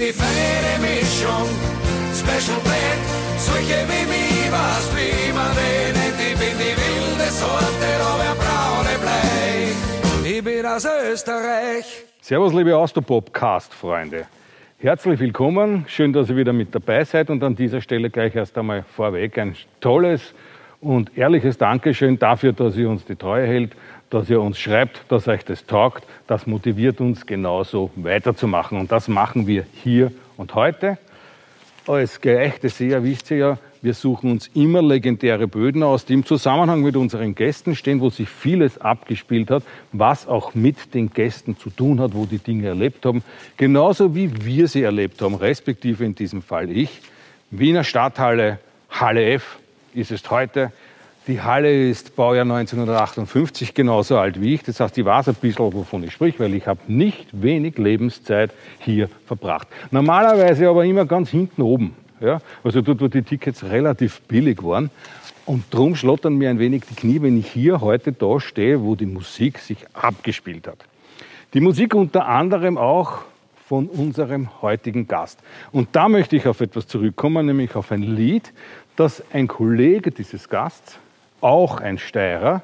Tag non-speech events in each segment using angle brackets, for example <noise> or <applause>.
die feine Mischung. Special Blend, solche wie mich, was wie man nennt. Ich bin die wilde Sorte, aber braune Blei. Ich bin aus Österreich. Servus, liebe Austropop-Cast-Freunde. Herzlich willkommen, schön, dass ihr wieder mit dabei seid und an dieser Stelle gleich erst einmal vorweg ein tolles und ehrliches Dankeschön dafür, dass ihr uns die Treue hält, dass ihr uns schreibt, dass euch das taugt. Das motiviert uns genauso weiterzumachen und das machen wir hier und heute. Als geeichte Seher wisst ihr ja, wir suchen uns immer legendäre Böden aus, die im Zusammenhang mit unseren Gästen stehen, wo sich vieles abgespielt hat, was auch mit den Gästen zu tun hat, wo die Dinge erlebt haben, genauso wie wir sie erlebt haben, respektive in diesem Fall ich. Wiener Stadthalle, Halle F ist es heute. Die Halle ist Baujahr 1958, genauso alt wie ich. Das heißt, ich weiß ein bisschen, wovon ich sprich, weil ich habe nicht wenig Lebenszeit hier verbracht. Normalerweise aber immer ganz hinten oben. Ja? Also dort, wo die Tickets relativ billig waren. Und drum schlottern mir ein wenig die Knie, wenn ich hier heute da stehe, wo die Musik sich abgespielt hat. Die Musik unter anderem auch von unserem heutigen Gast. Und da möchte ich auf etwas zurückkommen, nämlich auf ein Lied, das ein Kollege dieses Gasts, auch ein Steirer,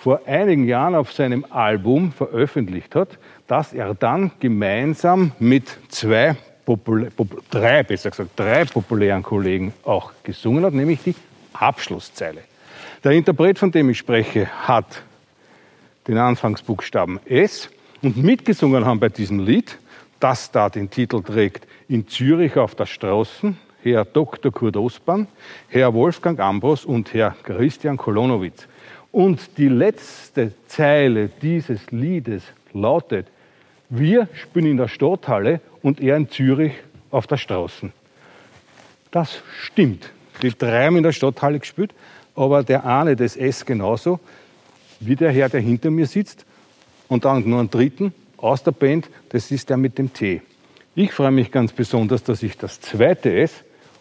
vor einigen Jahren auf seinem Album veröffentlicht hat, das er dann gemeinsam mit zwei, drei, besser gesagt, drei populären Kollegen auch gesungen hat, nämlich die Abschlusszeile. Der Interpret, von dem ich spreche, hat den Anfangsbuchstaben S und mitgesungen haben bei diesem Lied, das da den Titel trägt, in Zürich auf der Straßen, Herr Dr. Kurt Osban, Herr Wolfgang Ambros und Herr Christian Kolonowitz. Und die letzte Zeile dieses Liedes lautet, wir spielen in der Stadthalle und er in Zürich auf der Straße. Das stimmt. Die drei haben in der Stadthalle gespielt, aber der eine das S genauso wie der Herr, der hinter mir sitzt. Und dann nur einen dritten aus der Band, das ist der mit dem T. Ich freue mich ganz besonders, dass ich das zweite S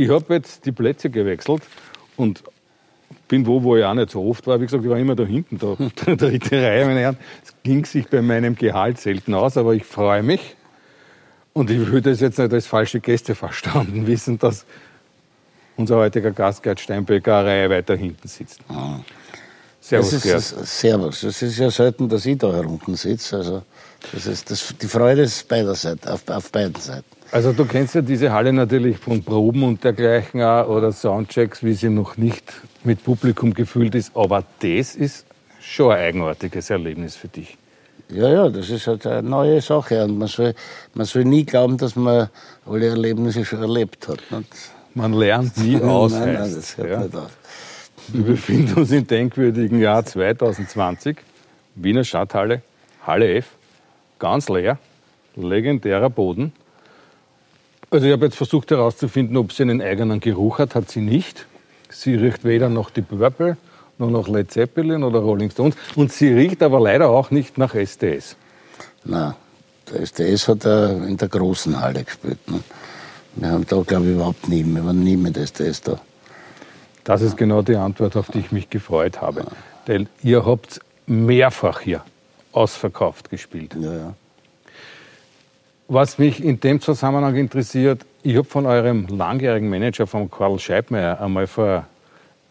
Ich habe jetzt die Plätze gewechselt und bin wo, wo ich auch nicht so oft war. Wie gesagt, ich war immer da hinten, da, der dritte Reihe, meine Herren. Es ging sich bei meinem Gehalt selten aus, aber ich freue mich. Und ich würde es jetzt nicht als falsche Gäste verstanden wissen, dass unser heutiger Gast Gerd Steinbecker eine Reihe weiter hinten sitzt. Servus, das Gerd. ist, Servus. Es ist ja selten, dass ich da herunten sitze. Also, das ist, das, die Freude ist beiderseits, auf, auf beiden Seiten. Also du kennst ja diese Halle natürlich von Proben und dergleichen auch, oder Soundchecks, wie sie noch nicht mit Publikum gefüllt ist. Aber das ist schon ein eigenartiges Erlebnis für dich. Ja, ja, das ist halt eine neue Sache. Und man soll, man soll nie glauben, dass man alle Erlebnisse schon erlebt hat. Nicht? Man lernt nie <laughs> aus. nein, nein, das hört ja. nicht auf. Wir befinden uns im denkwürdigen Jahr 2020. Wiener Stadthalle, Halle F, ganz leer, legendärer Boden. Also ich habe jetzt versucht herauszufinden, ob sie einen eigenen Geruch hat, hat sie nicht. Sie riecht weder nach die Purple, noch nach Led Zeppelin oder Rolling Stones. Und sie riecht aber leider auch nicht nach SDS. Nein, der SDS hat er in der großen Halle gespielt. Ne? Wir haben da, glaube ich, überhaupt nie, wir waren nie mit SDS da. Das ist genau die Antwort, auf die ich mich gefreut habe. Denn ihr habt mehrfach hier ausverkauft gespielt. Ja, ja. Was mich in dem Zusammenhang interessiert, ich habe von eurem langjährigen Manager, von Karl Scheibmeier, einmal vor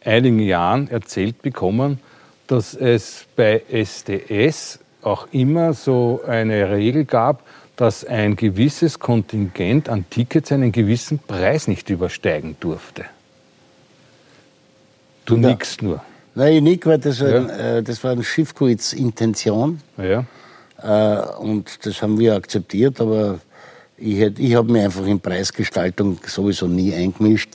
einigen Jahren erzählt bekommen, dass es bei SDS auch immer so eine Regel gab, dass ein gewisses Kontingent an Tickets einen gewissen Preis nicht übersteigen durfte. Du Ja. nickst nur. Nein, ich nicht, weil das, war ein, äh, das war ein Schiffkuits Intention. Ja. Äh, und das haben wir akzeptiert, aber ich, hätt- ich habe mich einfach in Preisgestaltung sowieso nie eingemischt,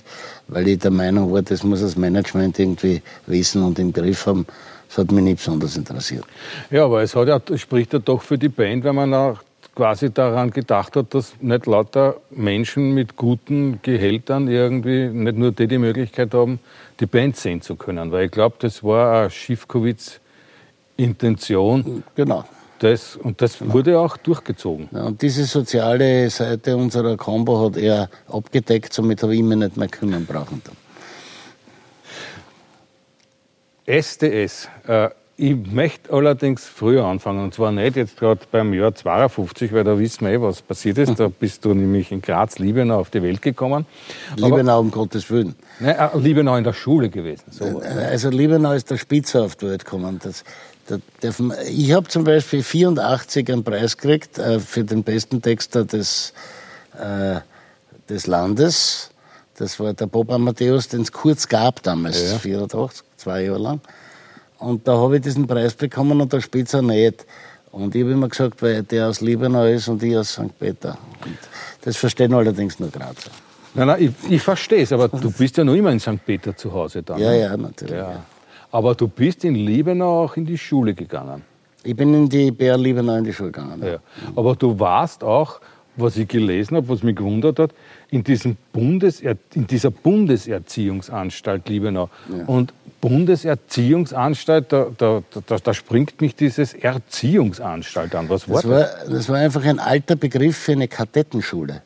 weil ich der Meinung war, das muss das Management irgendwie wissen und im Griff haben. Das hat mich nicht besonders interessiert. Ja, aber es hat ja, spricht ja doch für die Band, wenn man nach quasi daran gedacht hat, dass nicht lauter Menschen mit guten Gehältern irgendwie nicht nur die die Möglichkeit haben, die Band sehen zu können. Weil ich glaube, das war eine Schiffkowitz-Intention. Genau. Das, und das wurde auch durchgezogen. Ja, und diese soziale Seite unserer Combo hat er abgedeckt, somit habe ich mich nicht mehr kümmern brauchen. SDS. Äh, ich möchte allerdings früher anfangen. Und zwar nicht jetzt gerade beim Jahr 52, weil da wissen wir eh, was passiert ist. Da <laughs> bist du nämlich in Graz, Liebenau auf die Welt gekommen. Liebenau, um Gottes Willen. Nein, äh, Liebenau in der Schule gewesen. So. Also Liebenau ist der Spitze auf die Welt gekommen. Das, ich habe zum Beispiel 84 einen Preis gekriegt äh, für den besten Texter des, äh, des Landes. Das war der Bob Amadeus, den es kurz gab damals, Ja. 84, zwei Jahre lang. Und da habe ich diesen Preis bekommen und der Spitzer nicht. Und ich habe immer gesagt, weil der aus Liebenau ist und ich aus St. Peter. Und das verstehen allerdings nur Grazer. Nein, nein, ich, ich verstehe es, aber du bist ja noch immer in St. Peter zu Hause dann. Ja, ne? ja, natürlich. ja. Ja. Aber du bist in Liebenau auch in die Schule gegangen. Ich bin in die BR Liebenau in die Schule gegangen. Ja. Aber du warst auch, was ich gelesen habe, was mich gewundert hat, in, diesem Bundeser in dieser Bundeserziehungsanstalt Liebenau. Und Bundeserziehungsanstalt, da, da, da, da springt mich dieses Erziehungsanstalt an. Was war Das war, das war einfach ein alter Begriff für eine Kadettenschule.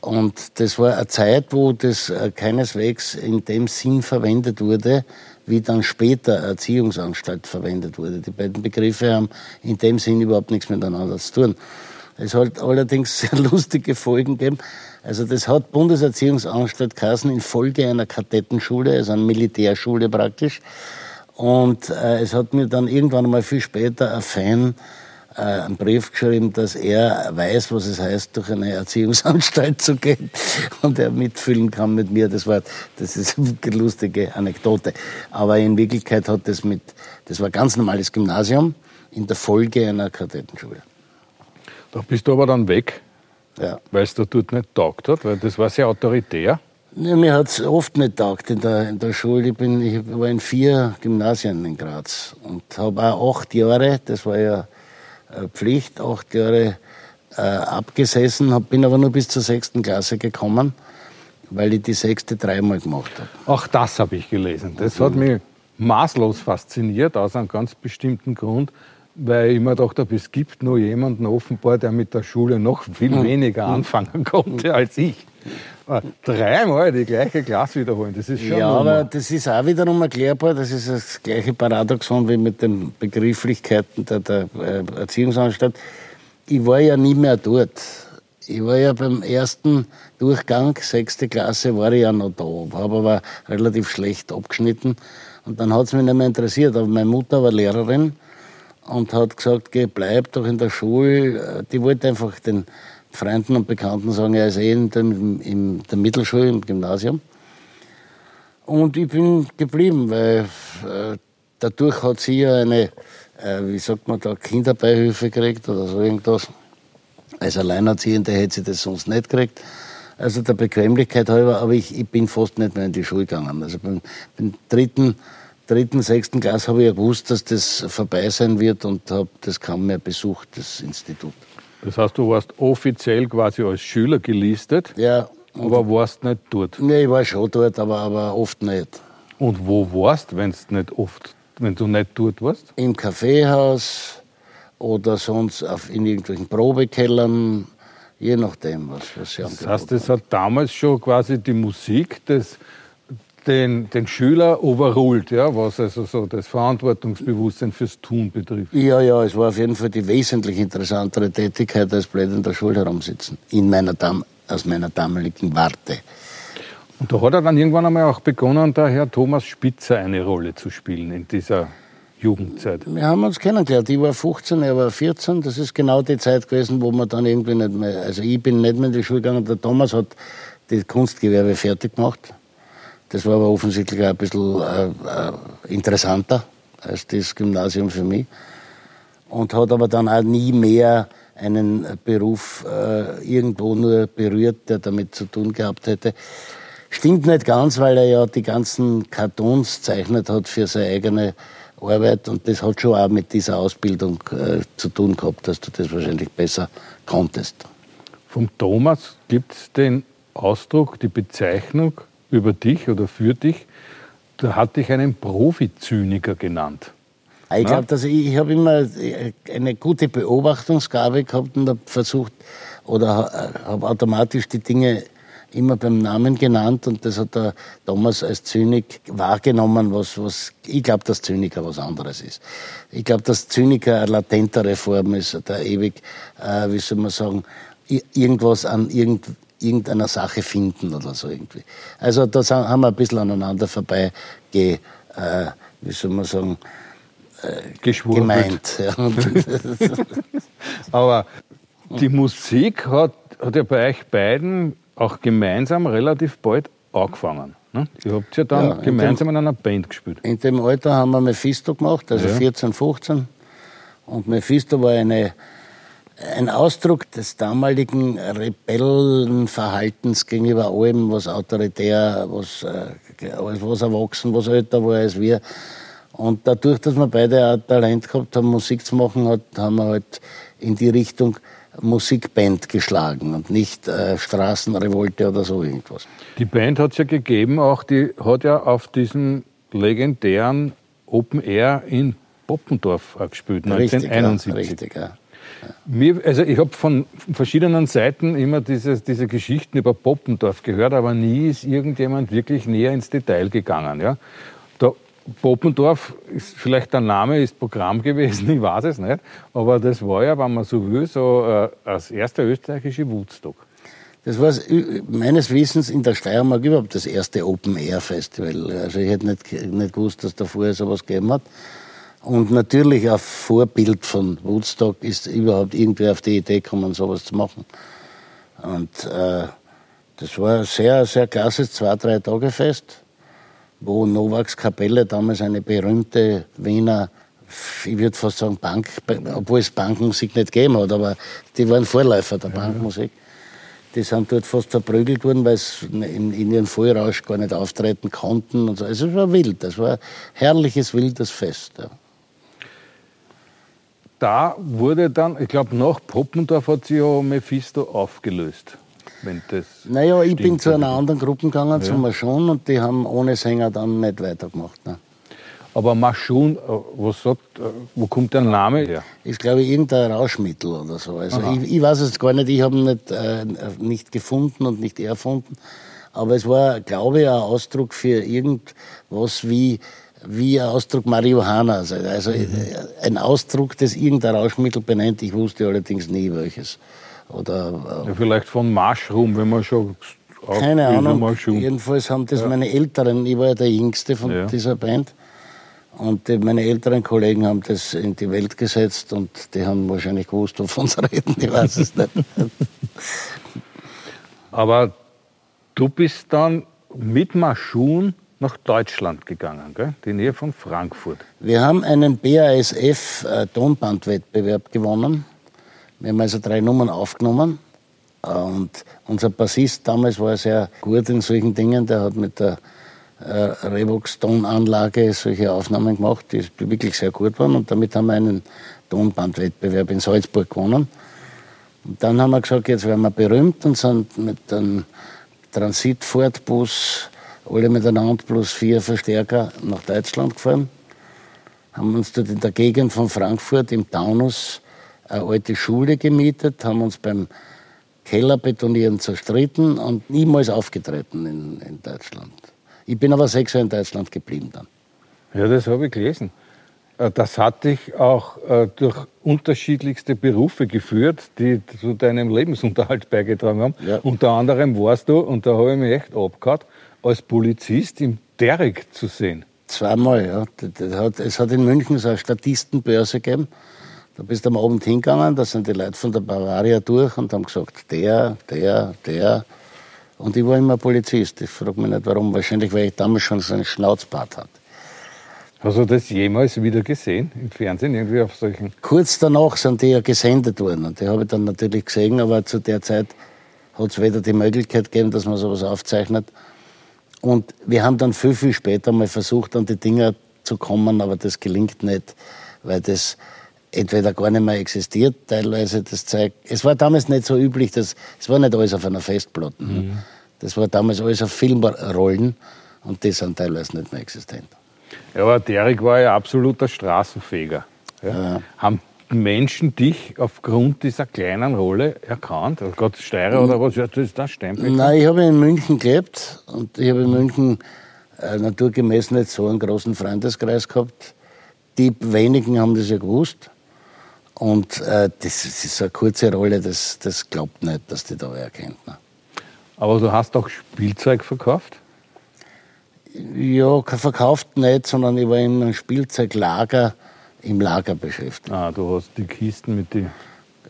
Und das war eine Zeit, wo das äh, keineswegs in dem Sinn verwendet wurde, wie dann später Erziehungsanstalt verwendet wurde. Die beiden Begriffe haben in dem Sinn überhaupt nichts miteinander zu tun. Es hat allerdings <laughs> sehr lustige Folgen gegeben. Also das hat Bundeserziehungsanstalt geheißen infolge einer Kadettenschule, also einer Militärschule praktisch. Und äh, es hat mir dann irgendwann mal viel später ein Fan einen Brief geschrieben, dass er weiß, was es heißt, durch eine Erziehungsanstalt zu gehen und er mitfühlen kann mit mir. Das war, das ist eine lustige Anekdote. Aber in Wirklichkeit hat das mit, das war ein ganz normales Gymnasium in der Folge einer Kadettenschule. Da bist du aber dann weg, Ja. weil es da dort nicht taugt hat, weil das war sehr autoritär. Ja, mir hat's oft nicht taugt in der, in der Schule. Ich, bin, ich war in vier Gymnasien in Graz und habe auch acht Jahre, das war ja äh, Pflicht, acht Jahre äh, abgesessen, hab, bin aber nur bis zur sechsten Klasse gekommen, weil ich die sechste dreimal gemacht habe. Auch das habe ich gelesen. Das hat mich maßlos fasziniert, aus einem ganz bestimmten Grund, weil ich mir gedacht habe, es gibt noch jemanden offenbar, der mit der Schule noch viel weniger anfangen konnte als ich. Aber Dreimal die gleiche Klasse wiederholen, das ist schon Ja, aber das ist auch wiederum erklärbar. Das ist das gleiche Paradoxon wie mit den Begrifflichkeiten der, der äh, Erziehungsanstalt. Ich war ja nie mehr dort. Ich war ja beim ersten Durchgang, sechste Klasse, war ich ja noch da, habe aber relativ schlecht abgeschnitten. Und dann hat es mich nicht mehr interessiert. Aber meine Mutter war Lehrerin und hat gesagt, geh, bleib doch in der Schule. Die wollte einfach den Freunden und Bekannten sagen, er ist eh in, dem, in der Mittelschule, im Gymnasium. Und ich bin geblieben, weil äh, dadurch hat sie ja eine, äh, wie sagt man da, Kinderbeihilfe gekriegt oder so irgendwas. Als Alleinerziehende hätte sie das sonst nicht gekriegt. Also der Bequemlichkeit halber, aber ich, ich bin fast nicht mehr in die Schule gegangen. Also beim, beim dritten, dritten, sechsten Klasse habe ich ja gewusst, dass das vorbei sein wird und habe das kaum mehr besucht, das Institut. Das heißt, du warst offiziell quasi als Schüler gelistet, Ja, aber warst nicht dort. nee, ich war schon dort, aber, aber oft nicht. Und wo warst, wenn nicht oft, wenn du nicht dort warst? im Kaffeehaus oder sonst auf, in irgendwelchen Probekellern, je nachdem, was, was sie Das heißt, es hat damals schon quasi die Musik des, den, den Schüler overruled, ja, was also so das Verantwortungsbewusstsein fürs Tun betrifft. Ja, ja, es war auf jeden Fall die wesentlich interessantere Tätigkeit als blöd in der Schule herumsitzen, in meiner Dam aus meiner damaligen Warte. Und da hat er dann irgendwann einmal auch begonnen, der Herr Thomas Spitzer eine Rolle zu spielen in dieser Jugendzeit. Wir haben uns kennengelernt. Ich war 15, er war 14. Das ist genau die Zeit gewesen, wo man dann irgendwie nicht mehr, also ich bin nicht mehr in die Schule gegangen. Der Thomas hat das Kunstgewerbe fertig gemacht. Das war aber offensichtlich auch ein bisschen äh, äh, interessanter als das Gymnasium für mich. Und hat aber dann auch nie mehr einen Beruf äh, irgendwo nur berührt, der damit zu tun gehabt hätte. Stimmt nicht ganz, weil er ja die ganzen Cartoons zeichnet hat für seine eigene Arbeit und das hat schon auch mit dieser Ausbildung äh, zu tun gehabt, dass du das wahrscheinlich besser konntest. Vom Thomas gibt es den Ausdruck, die Bezeichnung über dich oder für dich, da hat dich einen Profizyniker genannt. Ich glaube, dass ich, ich habe immer eine gute Beobachtungsgabe gehabt und habe versucht oder habe automatisch die Dinge immer beim Namen genannt und das hat er damals als Zynik wahrgenommen, was, was ich glaube, dass Zyniker was anderes ist. Ich glaube, dass Zyniker eine latentere Form ist, der ewig, äh, wie soll man sagen, irgendwas an irgend, irgendeiner Sache finden oder so irgendwie. Also da haben wir ein bisschen aneinander vorbei ge, äh, wie soll man sagen, äh, gemeint. Ja. <laughs> <laughs> Aber die Musik hat, hat ja bei euch beiden auch gemeinsam relativ bald angefangen. Ne? Ihr habt ja dann ja, gemeinsam in, dem, in, einer Band gespielt. In dem Alter haben wir Mephisto gemacht, also ja. 14, 15. Und Mephisto war eine, ein Ausdruck des damaligen Rebellenverhaltens gegenüber allem, was autoritär, was, äh, was erwachsen, was älter war als wir. Und dadurch, dass wir beide auch Talent gehabt haben, Musik zu machen, hat, haben wir halt in die Richtung Musikband geschlagen und nicht äh, Straßenrevolte oder so irgendwas. Die Band hat es ja gegeben, auch die hat ja auf diesem legendären Open Air in Poppendorf gespielt, 1971. Ja, richtig, ja. Mir, also ich habe von verschiedenen Seiten immer diese, diese Geschichten über Poppendorf gehört, aber nie ist irgendjemand wirklich näher ins Detail gegangen. Ja? Poppendorf ist vielleicht der Name, ist Programm gewesen, <laughs> ich weiß es nicht. Aber das war ja, wenn man so will, so äh, das erste österreichische Woodstock. Das war meines Wissens in der Steiermark überhaupt das erste Open-Air-Festival. Also ich hätte nicht, nicht gewusst, dass da vorher sowas gegeben hat. Und natürlich ein Vorbild von Woodstock ist überhaupt irgendwer auf die Idee gekommen, sowas zu machen. Und äh, das war ein sehr, sehr klasses zwei-, drei Tage Fest wo Novaks Kapelle damals eine berühmte Wiener, ich würde fast sagen Bank, obwohl es Bankmusik nicht gegeben hat, aber die waren Vorläufer der Bankmusik. Die sind dort fast verprügelt worden, weil sie in, in ihren Vollrausch gar nicht auftreten konnten. Und so. Also es war wild, das war ein herrliches, wildes Fest. Ja. Da wurde dann, ich glaube, nach Poppendorf hat sich ja Mephisto aufgelöst wenn das. Naja, ich bin zu einer anderen Gruppe gegangen, ja. zu Maschun, und die haben ohne Sänger dann nicht weitergemacht. Ne. Aber Maschun, äh, was sagt, äh, wo kommt der Name her? Ist, glaube ich, irgendein Rauschmittel oder so. Also ich, ich, weiß es gar nicht, ich habe ihn nicht, äh, nicht gefunden und nicht erfunden. Aber es war, glaube ich, ein Ausdruck für irgendwas wie, wie ein Ausdruck Marihuana. Also, also mhm. ein Ausdruck, das irgendein Rauschmittel benennt. Ich wusste allerdings nie welches. Oder, äh, ja, vielleicht von Mushroom, wenn man schon. Keine Ahnung. Mushroom. Jedenfalls haben das ja. meine Älteren, ich war ja der Jüngste von ja. dieser Band. Und die, meine älteren Kollegen haben das in die Welt gesetzt und die haben wahrscheinlich gewusst, wovon sie <laughs> reden, ich weiß es nicht. Aber du bist dann mit Maschun nach Deutschland gegangen, gell? die Nähe von Frankfurt. Wir haben einen BASF-Tonbandwettbewerb äh, gewonnen. Wir haben also drei Nummern aufgenommen. Und unser Bassist damals war sehr gut in solchen Dingen. Der hat mit der äh, Revox-Tonanlage solche Aufnahmen gemacht, die, wirklich sehr gut waren. Und damit haben wir einen Tonbandwettbewerb in Salzburg gewonnen. Und dann haben wir gesagt, jetzt werden wir berühmt und sind mit einem Transitfortbus alle miteinander plus vier Verstärker nach Deutschland gefahren. Haben uns dort in der Gegend von Frankfurt im Taunus eine alte Schule gemietet, haben uns beim Kellerbetonieren zerstritten und niemals aufgetreten in, in Deutschland. Ich bin aber sechs Jahre in Deutschland geblieben dann. Ja, das habe ich gelesen. Äh, das hat dich auch äh, durch unterschiedlichste Berufe geführt, die zu deinem Lebensunterhalt <laughs> beigetragen haben. Ja. Unter anderem warst du, und da habe ich mich echt abgehauen, als Polizist im Derek zu sehen. Zweimal, ja. Es hat in München so eine Statistenbörse gegeben. Da bist du am Abend hingegangen, da sind die Leute von der Bavaria durch und haben gesagt, der, der, der. Und ich war immer Polizist. Ich frage mich nicht warum. Wahrscheinlich, weil ich damals schon so einen Schnauzbart hatte. Hast du das jemals wieder gesehen im Fernsehen, irgendwie auf solchen? Kurz danach sind die ja gesendet worden und die habe ich dann natürlich gesehen, aber zu der Zeit hat es weder die Möglichkeit gegeben, dass man sowas aufzeichnet. Und wir haben dann viel, viel später mal versucht, an die Dinger zu kommen, aber das gelingt nicht, weil das entweder gar nicht mehr existiert, teilweise das Zeug. Es war damals nicht so üblich, dass, es war nicht alles auf einer Festplatte. Mhm. Das war damals alles auf Filmrollen und die sind teilweise nicht mehr existent. Ja, aber Derek war ja absoluter Straßenfeger. Ja. Haben Menschen dich aufgrund dieser kleinen Rolle erkannt? Also Gott Steirer oder was? Ja, das ist das Steinbecker. Nein, ich habe in München gelebt und ich habe in München äh, naturgemäß nicht so einen großen Freundeskreis gehabt. Die wenigen haben das ja gewusst. Und äh, das, ist eine kurze Rolle, das, das glaubt nicht, dass die da wer erkennt. Ne? Aber du hast auch Spielzeug verkauft? Ja, verkauft nicht, sondern ich war in einem Spielzeuglager im Lager beschäftigt. Ah, du hast die Kisten mit den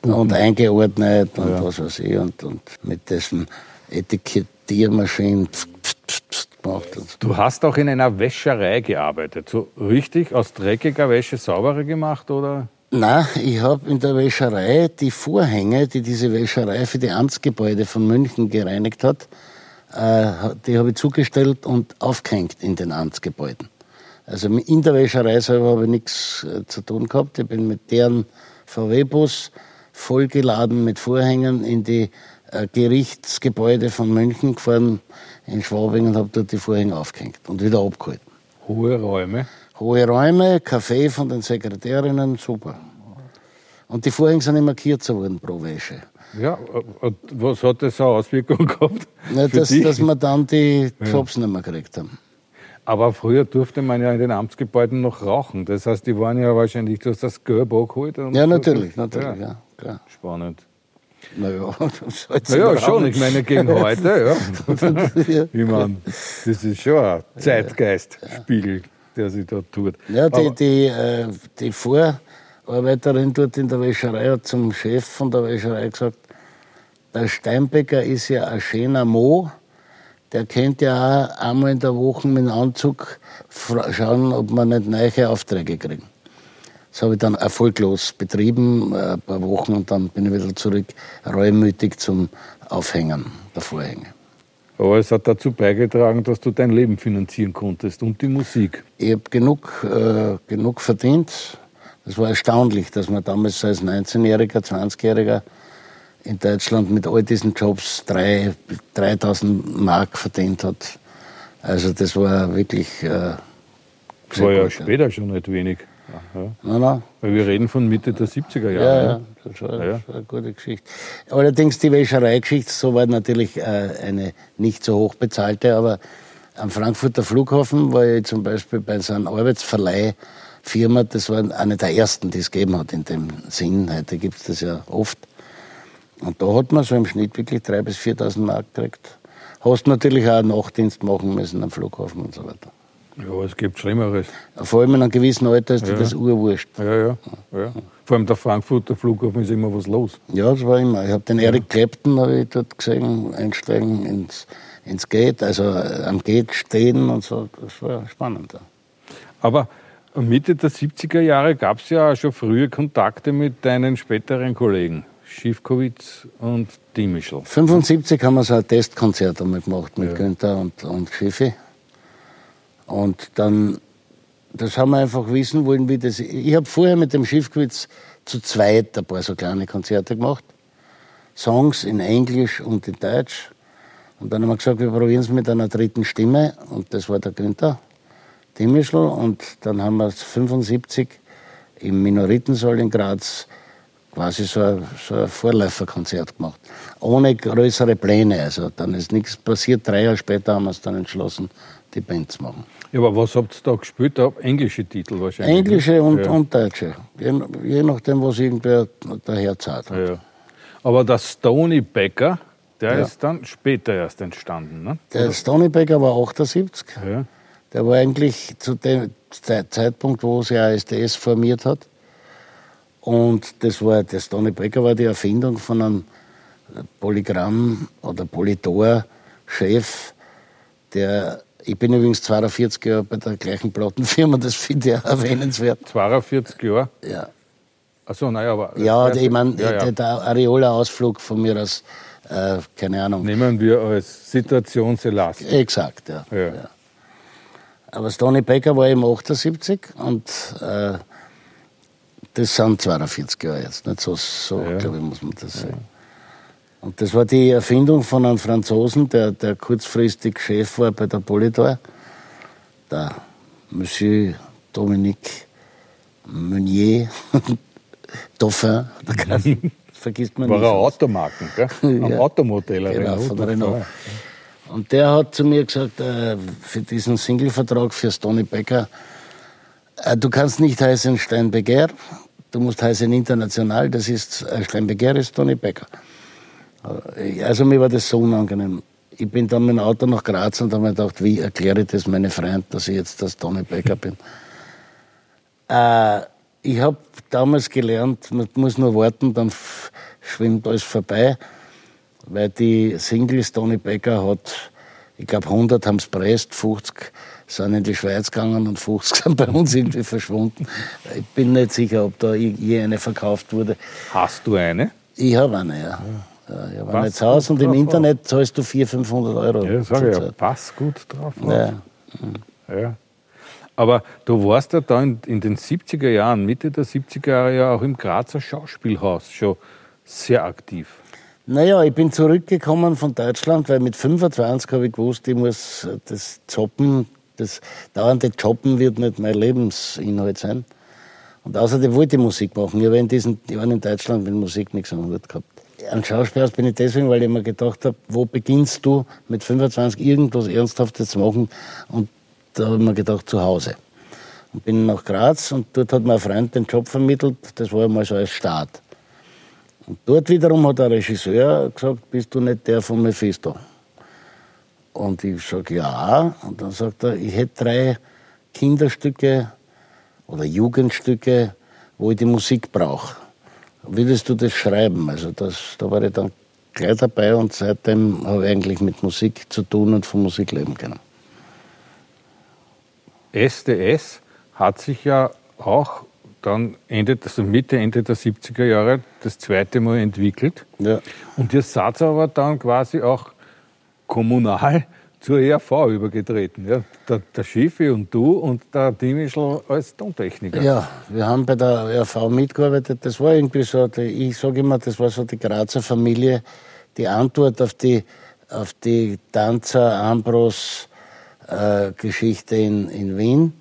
Und eingeordnet und Ja. was weiß ich. Und, und mit dessen Etikettiermaschinen pst, pst, pst, gemacht. Und. Du hast auch in einer Wäscherei gearbeitet. So richtig aus dreckiger Wäsche saubere gemacht oder? Nein, ich habe in der Wäscherei die Vorhänge, die diese Wäscherei für die Amtsgebäude von München gereinigt hat, äh, die habe ich zugestellt und aufgehängt in den Amtsgebäuden. Also in der Wäscherei selber habe ich nichts äh, zu tun gehabt. Ich bin mit deren VW-Bus vollgeladen mit Vorhängen in die äh, Gerichtsgebäude von München gefahren, in Schwabing und habe dort die Vorhänge aufgehängt und wieder abgeholt. Hohe Räume. Hohe Räume, Kaffee von den Sekretärinnen, super. Und die Vorhänge sind immer kürzer geworden pro Wäsche. Ja, und was hat das so Auswirkungen gehabt? Ja, für dass, dass wir dann die Jobs nicht mehr gekriegt haben. Aber früher durfte man ja in den Amtsgebäuden noch rauchen. Das heißt, die waren ja wahrscheinlich, du hast das Gelb angeholt. und- Ja, natürlich, natürlich, ja. klar. Spannend. Naja, <laughs> Naja, schon. Ich meine, gegen <laughs> heute, ja. Ja. Ich meine, das ist schon ein Zeitgeistspiegel, der sich da tut. Ja, die, Aber- die, äh, die Vorarbeiterin dort in der Wäscherei hat zum Chef von der Wäscherei gesagt, der Steinbecker ist ja ein schöner Mo, der könnte ja auch einmal in der Woche mit dem Anzug schauen, ob wir nicht neue Aufträge kriegen. Das habe ich dann erfolglos betrieben, äh, ein paar Wochen, und dann bin ich wieder zurück, reumütig zum Aufhängen der Vorhänge. Aber es hat dazu beigetragen, dass du dein Leben finanzieren konntest und die Musik. Ich habe genug, äh, genug verdient. Es war erstaunlich, dass man damals als 19-Jähriger, 20-Jähriger in Deutschland mit all diesen Jobs drei, 3000 Mark verdient hat. Also das war wirklich... Äh, Das war ja später schon nicht wenig. Ja. Nein, nein. Weil wir reden von Mitte der 70er Ja, Jahre. ja, ne? das war, Ja, ja. das war eine gute Geschichte. Allerdings die Wäschereigeschichte, so war natürlich äh, eine nicht so hoch bezahlte, aber am Frankfurter Flughafen war ich zum Beispiel bei so einer Arbeitsverleihfirma, das war eine der ersten, die es gegeben hat in dem Sinn. Heute gibt es das ja oft. Und da hat man so im Schnitt wirklich 3.000 bis 4.000 Mark gekriegt. Hast natürlich auch Nachtdienst machen müssen am Flughafen und so weiter. Ja, es gibt Schlimmeres. Vor allem in einem gewissen Alter ist Ja. das urwurscht. Ja, ja, ja. Vor allem der Frankfurter Flughafen ist immer was los. Ja, das war immer. Ich habe den Eric Clapton hab ich dort gesehen, einsteigen ins, ins Gate, also äh, am Gate stehen und so. Das war spannend. Ja. Aber Mitte der 70er Jahre gab es ja auch schon frühe Kontakte mit deinen späteren Kollegen, Schiffkowitz und Dimischl. 75 haben wir so ein Testkonzert einmal gemacht mit Ja. Günther und, und Schiffi. Und dann, das haben wir einfach wissen wollen, wie das. Ich habe vorher mit dem Schiffkwitz zu zweit ein paar so kleine Konzerte gemacht. Songs in Englisch und in Deutsch. Und dann haben wir gesagt, wir probieren es mit einer dritten Stimme. Und das war der Günther Dimischl. Und dann haben wir 75 im Minoritensaal in Graz quasi so ein, so ein Vorläuferkonzert gemacht. Ohne größere Pläne. Also dann ist nichts passiert. Drei Jahre später haben wir es dann entschlossen, die Band zu machen. Ja, aber was habt ihr da gespielt? Englische Titel wahrscheinlich. Englische und, ja. und Deutsche. Je, je nachdem, was irgendwer der Herz hat. Ja. Aber der Stony Becker, der Ja. ist dann später erst entstanden. Ne? Der Stonybecker war 78. Ja. Der war eigentlich zu dem Ze- Zeitpunkt, wo sich ASDS formiert hat. Und das war, der Stony Becker war die Erfindung von einem Polygramm- oder Politor-Chef, der, ich bin übrigens 42 Jahre bei der gleichen Plattenfirma, das finde ich erwähnenswert. 42 Jahre. Ja, Achso, naja, aber. ja ich meine, ja, ja. der Areola-Ausflug von mir aus, äh, keine Ahnung. Nehmen wir als Situationselastisch. Exakt, ja. Ja. Aber Stony Becker war eben 78 und äh, das sind 42 Jahre jetzt. Nicht so, so Ja. glaube ich, muss man das sagen. Und das war die Erfindung von einem Franzosen, der, der kurzfristig Chef war bei der Polydor, der Monsieur Dominique Meunier <laughs> Dauphin, der Kassen, vergisst man War nicht. ein Automarken, gell? <laughs> Ein Ja. Automodell. Genau, von Renault. Und der hat zu mir gesagt, äh, für diesen Singlevertrag für Stony Becker, äh, du kannst nicht heißen Steinbecker, du musst heißen international, das ist äh, Steinbecker ist Stony Becker. Äh, Also mir war das so unangenehm. Ich bin dann mit dem Auto nach Graz und habe mir gedacht, wie erkläre ich das meine Freund, dass ich jetzt das Tony Becker bin. <laughs> äh, ich habe damals gelernt, man muss nur warten, dann schwimmt alles vorbei, weil die Singles Tony Becker hat, ich glaube 100 haben es presst, 50 sind in die Schweiz gegangen und 50 <laughs> sind bei uns irgendwie verschwunden. Ich bin nicht sicher, ob da je eine verkauft wurde. Hast du eine? Ich habe eine, ja. ja ich habe eine zu Hause und im Internet zahlst du 400, 500 Euro. Ja, sag ich ja. zurzeit. Pass gut drauf. Ja. Ja. Aber du warst ja da in, in den 70er Jahren, Mitte der 70er Jahre ja auch im Grazer Schauspielhaus schon sehr aktiv. Naja, ich bin zurückgekommen von Deutschland, weil mit 25 habe ich gewusst, ich muss das Zoppen, das dauernde Jobben wird nicht mein Lebensinhalt sein. Und außerdem wollte ich Musik machen. Ich habe in diesen Jahren in Deutschland mit Musik nichts am Hut gehabt. An Schauspielhaus bin ich deswegen, weil ich mir gedacht habe, wo beginnst du mit 25 irgendwas Ernsthaftes zu machen? Und da habe ich mir gedacht, zu Hause. Und bin nach Graz und dort hat mir ein Freund den Job vermittelt. Das war einmal so als Start. Und dort wiederum hat der Regisseur gesagt, bist du nicht der von Mephisto? Und ich sage, ja. Und dann sagt er, ich hätte drei Kinderstücke oder Jugendstücke, wo ich die Musik brauche. Würdest du das schreiben? Also das, da war ich dann gleich dabei und seitdem habe ich eigentlich mit Musik zu tun und von Musik leben können. SDS hat sich ja auch dann Ende, also Mitte, Ende der 70er Jahre das zweite Mal entwickelt. Ja. Und ihr seid aber dann quasi auch kommunal zur ERV übergetreten. Ja? Der, der Schiffi und du und der Dimischl als Tontechniker. Ja, wir haben bei der RV mitgearbeitet. Das war irgendwie so, die, ich sage immer, das war so die Grazer Familie, die Antwort auf die, auf die Tanzer Ambros äh, Geschichte in, in Wien.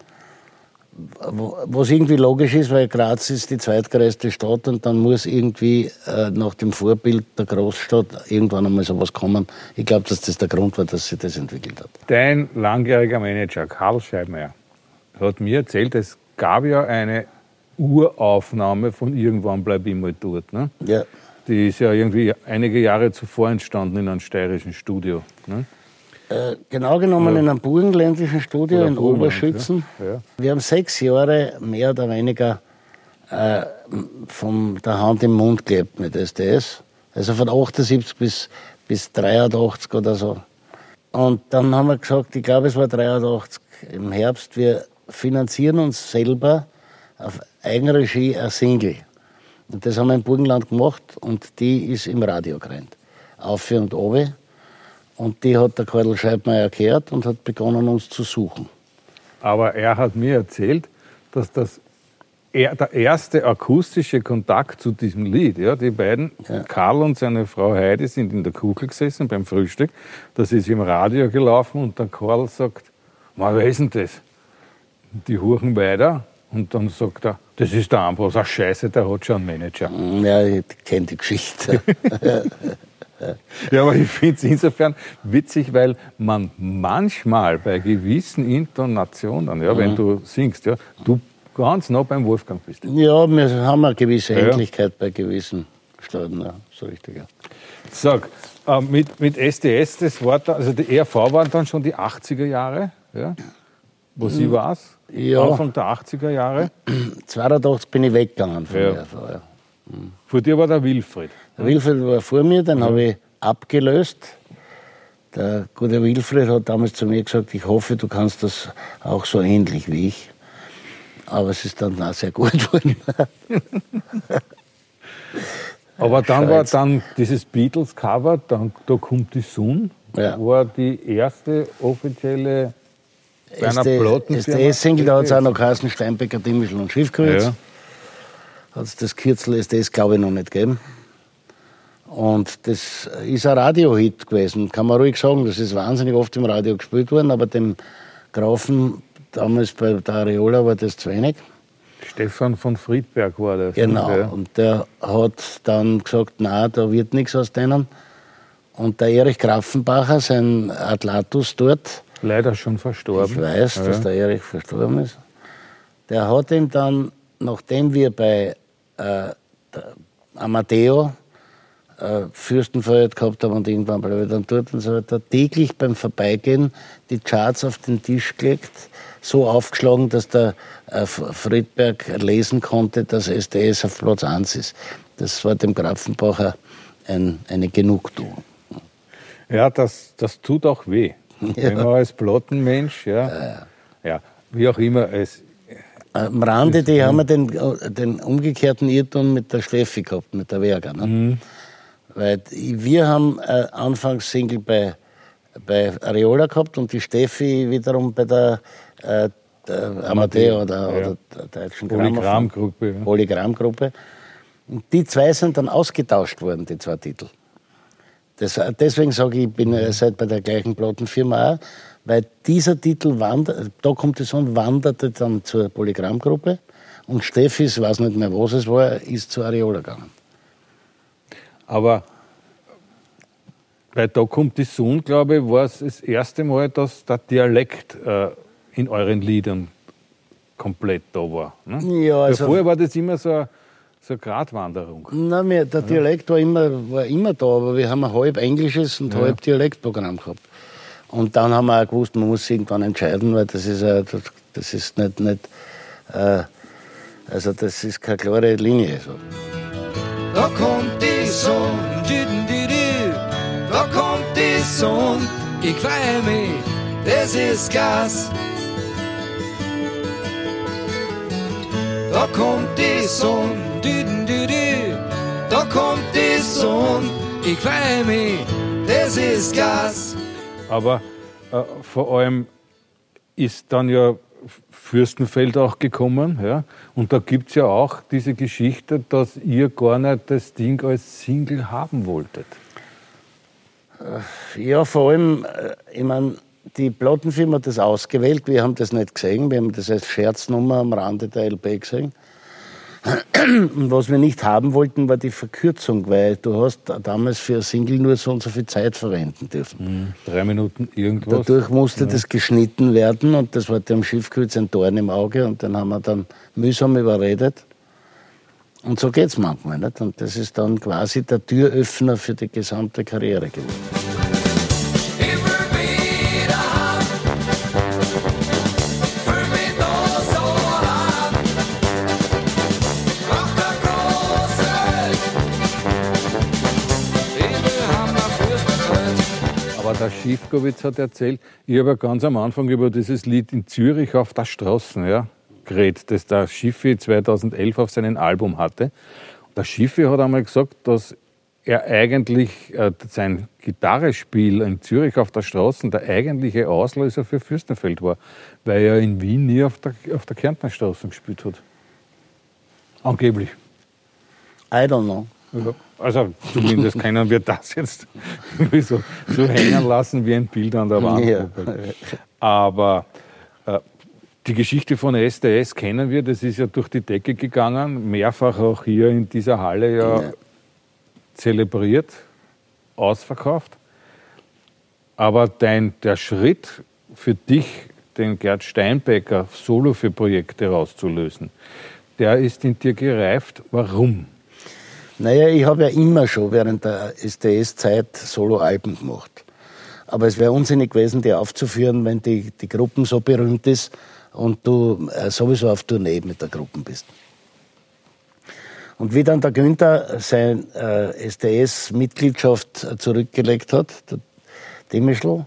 Was irgendwie logisch ist, weil Graz ist die zweitgrößte Stadt und dann muss irgendwie äh, nach dem Vorbild der Großstadt irgendwann einmal sowas kommen. Ich glaube, dass das der Grund war, dass sich das entwickelt hat. Dein langjähriger Manager Karl Scheibmeier hat mir erzählt, es gab ja eine Uraufnahme von Irgendwann bleib ich mal dort. Ne? Ja. Die ist ja irgendwie einige Jahre zuvor entstanden in einem steirischen Studio. Ne? Äh, genau genommen in einem burgenländischen Studio Oder in Burgenland, Oberschützen. ja. Ja. Wir haben sechs Jahre mehr oder weniger äh, von der Hand im Mund gelebt mit SDS. Also von 78 bis, bis 83 oder so. Und dann haben wir gesagt, ich glaube es war 83 im Herbst, wir finanzieren uns selber auf Eigenregie ein Single. Und das haben wir im Burgenland gemacht und die ist im Radio gerannt. Auf und oben. Und die hat der Karl Scheibmeier gehört und hat begonnen, uns zu suchen. Aber er hat mir erzählt, dass das er, der erste akustische Kontakt zu diesem Lied, ja, die beiden, Ja. Karl und seine Frau Heidi, sind in der Kugel gesessen beim Frühstück. Das ist im Radio gelaufen und der Karl sagt, "Ma, wer ist denn das? Die huchen weiter und dann sagt er, das ist der Ambros, ach scheiße, der hat schon einen Manager. Ja, ich kenne die Geschichte. <laughs> Ja, aber ich finde es insofern witzig, weil man manchmal bei gewissen Intonationen, ja, wenn du singst, ja, du ganz nah beim Wolfgang bist. ja, wir haben eine gewisse Ja. Endlichkeit bei gewissen Staaten. Ja, so richtig. Ja. Sag, äh, mit, mit SDS, das war da, also die ERV waren dann schon die 80er Jahre, ja, wo sie war Ja. Anfang der 80er Jahre. <clears throat> 82 bin ich weggegangen von Ja. der RV, ja. Vor dir war der Wilfried. Der Wilfried war vor mir, den habe ich abgelöst. Der gute Wilfried hat damals zu mir gesagt, ich hoffe, du kannst das auch so ähnlich wie ich. Aber es ist dann auch sehr gut geworden. <laughs> Aber dann war dann dieses Beatles-Cover, dann Da kommt die Sonne, Ja. war die erste offizielle Bei einer Plattenfirma? SDS-Single, da hat es auch noch Carsten Steinbecker, Dimmischl und Schiffkreuz. Ja. Hat es das Kürzel SDS, glaube ich, noch nicht gegeben. Und das ist ein Radio-Hit gewesen, kann man ruhig sagen. Das ist wahnsinnig oft im Radio gespielt worden, aber dem Grafen damals bei der Areola war das zu wenig. Stefan von Friedberg war das. Genau. Ja. Und der hat dann gesagt, na, da wird nichts aus denen. Und der Erich Grafenbacher, sein Atlatus dort, Leider schon ich verstorben. weiß, dass der Erich verstorben ist, der hat ihm dann, nachdem wir bei äh, Amadeo äh, Fürstenfeld gehabt haben und irgendwann bleibe dann dort und so weiter, täglich beim Vorbeigehen die Charts auf den Tisch gelegt, so aufgeschlagen, dass der äh, Friedberg lesen konnte, dass SDS auf Platz 1 ist. Das war dem Grafenbacher ein, eine Genugtuung. Ja, das, das tut auch weh. <laughs> Wenn man als Plattenmensch, ja, ja, wie auch immer, es, Am Rande, die haben wir den, den umgekehrten Irrtum mit der Steffi gehabt, mit der Werger. Ne? Weil die- wir haben äh, anfangs Single bei, bei Areola gehabt und die Steffi wiederum bei der, äh, der Amadeo oder, ja. oder der deutschen. Polygrammgruppe. Ja. Polygrammgruppe. Und die zwei sind dann ausgetauscht worden, die zwei Titel. Das, deswegen sage ich, ich bin äh, seit bei der gleichen Plattenfirma auch, weil dieser Titel wandert, da kommt es an, wanderte dann zur Polygrammgruppe und Steffis, weiß nicht mehr was es war, ist zur Areola gegangen. Aber bei Da kommt die Sonne, glaube ich, war es das erste Mal, dass der Dialekt äh, in euren Liedern komplett da war. Ne? Ja, also- Vorher war das immer so eine, so eine Gratwanderung. Mir, der Dialekt war immer, war immer da, aber wir haben ein halb englisches und halb Dialektprogramm gehabt. Und dann haben wir auch gewusst, man muss irgendwann entscheiden, weil das ist, das- ist nicht, nicht äh, also das ist keine klare Linie. So. Da kommt die Sonne, da kommt die Sonne, ich freu mich, das ist Gas. Da kommt die Sonne, da kommt die Sonne, ich freu mich, das ist Gas. Aber äh, vor allem ist dann ja Fürstenfeld auch gekommen. Ja? Und da gibt es ja auch diese Geschichte, dass ihr gar nicht das Ding als Single haben wolltet. Ja, vor allem, äh, ich meine, die Plattenfirma hat das ausgewählt, wir haben das nicht gesehen, wir haben das als Scherznummer am Rande der LP gesehen. Und was wir nicht haben wollten, war die Verkürzung, weil du hast damals für ein Single nur so und so viel Zeit verwenden dürfen. Drei Minuten irgendwas. Dadurch musste das geschnitten werden und das war dem Schiffkreuz ein Dorn im Auge und den haben wir dann mühsam überredet. Und so geht's manchmal. Nicht? Und das ist dann quasi der Türöffner für die gesamte Karriere geworden. Schiefkowitz hat erzählt, ich habe ja ganz am Anfang über dieses Lied in Zürich auf der Straßen ja, geredet, das der Schiffi 2011 auf seinem Album hatte. Der Schiffi hat einmal gesagt, dass er eigentlich äh, sein Gitarrespiel in Zürich auf der Straße der eigentliche Auslöser für Fürstenfeld war, weil er in Wien nie auf der, auf der Kärntner Straße gespielt hat. Angeblich. I don't know. Ja, Also zumindest können wir das jetzt so, so hängen lassen wie ein Bild an der Wand. Ja. Aber äh, die Geschichte von SDS kennen wir, das ist ja durch die Decke gegangen, mehrfach auch hier in dieser Halle ja, Ja. zelebriert, ausverkauft. Aber dein, der Schritt für dich, den Gerd Steinbecker Solo für Projekte rauszulösen, der ist in dir gereift. Warum? Naja, ich habe ja immer schon während der SDS-Zeit Soloalben gemacht. Aber es wäre unsinnig gewesen, die aufzuführen, wenn die, die Gruppen so berühmt ist und du äh, sowieso auf Tournee mit der Gruppe bist. Und wie dann der Günther seine äh, SDS-Mitgliedschaft zurückgelegt hat, der Demischl,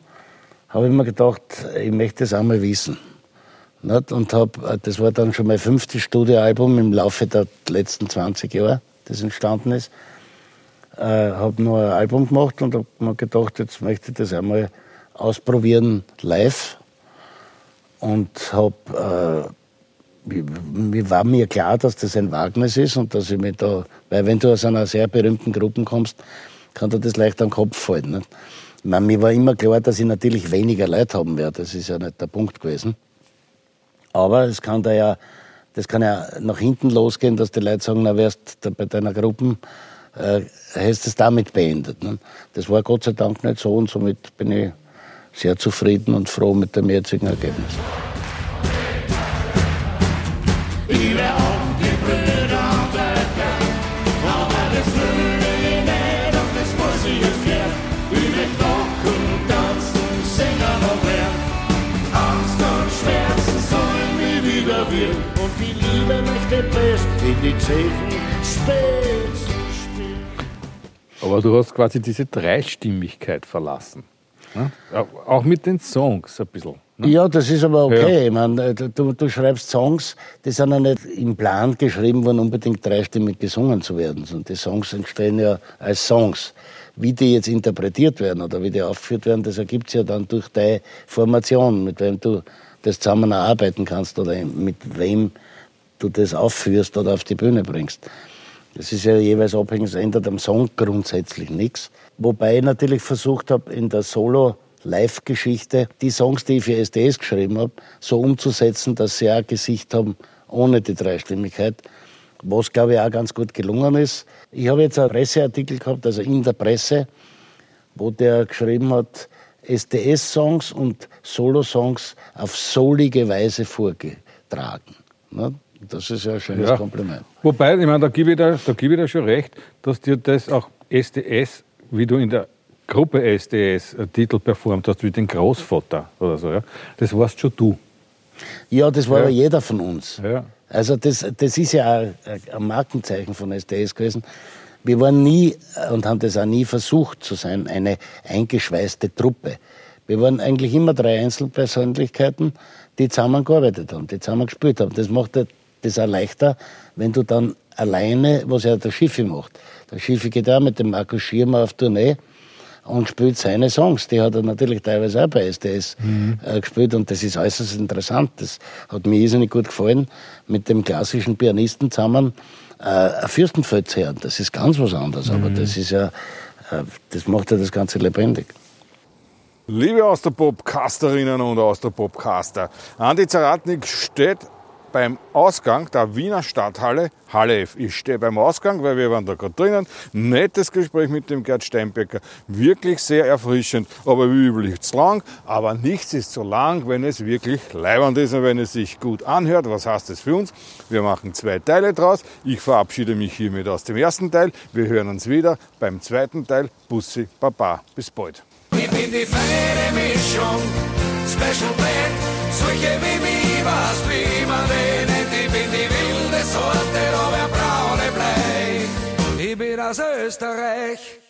habe ich mir gedacht, ich möchte das einmal wissen. Und hab, äh, das war dann schon mein fünftes Studioalbum im Laufe der letzten 20 Jahre, das entstanden ist. Äh, habe noch ein Album gemacht und habe mir gedacht, jetzt möchte ich das einmal ausprobieren live. und habe äh, mir war mir klar, dass das ein Wagnis ist und dass ich mich da, weil wenn du aus einer sehr berühmten Gruppe kommst, kann dir das leicht am Kopf fallen. Nicht? Ich meine, mir war immer klar, dass ich natürlich weniger Leute haben werde. Das ist ja nicht der Punkt gewesen. Aber es kann da ja, das kann ja nach hinten losgehen, dass die Leute sagen, na, wärst du bei deiner Gruppe, äh, hast es damit beendet. Ne? Das war Gott sei Dank nicht so und somit bin ich sehr zufrieden und froh mit dem jetzigen Ergebnis. Und die Liebe möchte best in die Zechen spät Aber du hast quasi diese Dreistimmigkeit verlassen. Ne? Auch mit den Songs ein bisschen. Ne? Ja, das ist aber okay. Ja. Ich meine, du, du, schreibst Songs, die sind ja nicht im Plan geschrieben worden, unbedingt dreistimmig gesungen zu werden. Und die Songs entstehen ja als Songs. Wie die jetzt interpretiert werden oder wie die aufgeführt werden, das ergibt sich ja dann durch deine Formation, mit wem du das zusammen erarbeiten kannst oder mit wem du das aufführst oder auf die Bühne bringst. Das ist ja jeweils abhängig, es ändert am Song grundsätzlich nichts. Wobei ich natürlich versucht habe, in der Solo-Live-Geschichte die Songs, die ich für SDS geschrieben habe, so umzusetzen, dass sie auch Gesicht haben ohne die Dreistimmigkeit. Was, glaube ich, auch ganz gut gelungen ist. Ich habe jetzt einen Presseartikel gehabt, also in der Presse, wo der geschrieben hat, SDS-Songs und Solo-Songs auf solige Weise vorgetragen. Ne? Das ist ja ein schönes ja. Kompliment. Wobei, ich meine, da gebe ich, dir, da gebe ich dir schon recht, dass dir das auch SDS, wie du in der Gruppe SDS einen Titel performt hast, wie den Großvater oder so, ja, das warst schon du. Ja, das war ja, jeder von uns. Ja. Also das, das ist ja auch ein Markenzeichen von SDS gewesen. Wir waren nie und haben das auch nie versucht zu sein, eine eingeschweißte Truppe. Wir waren eigentlich immer drei Einzelpersönlichkeiten, die zusammengearbeitet haben, die zusammen gespielt haben. Das macht das auch leichter, wenn du dann alleine, was ja der Schiffi macht. Der Schiffi geht auch mit dem Markus Schirmer auf Tournee und spielt seine Songs. Die hat er natürlich teilweise auch bei SDS mhm. äh, gespielt und das ist äußerst interessant. Das hat mir irrsinnig gut gefallen, mit dem klassischen Pianisten zusammen äh, ein Fürstenfeld zu hören. Das ist ganz was anderes, mhm. aber das ist ja, äh, das macht ja das Ganze lebendig. Liebe Austropop-Casterinnen und Austropop-Caster, Andi Zaratnik steht beim Ausgang der Wiener Stadthalle, Halle F. Ich stehe beim Ausgang, weil wir waren da gerade drinnen. Nettes Gespräch mit dem Gerd Steinbecker. Wirklich sehr erfrischend, aber wie üblich zu lang. Aber nichts ist so lang, wenn es wirklich leibend ist und wenn es sich gut anhört. Was heißt das für uns? Wir machen zwei Teile draus. Ich verabschiede mich hiermit aus dem ersten Teil. Wir hören uns wieder beim zweiten Teil. Bussi, Baba. Bis bald. Ich bin die feine Mischung, Special Band, solche wie mich, man nennt. Ich bin die wilde Sorte, aber braune Blei. Ich bin aus Österreich.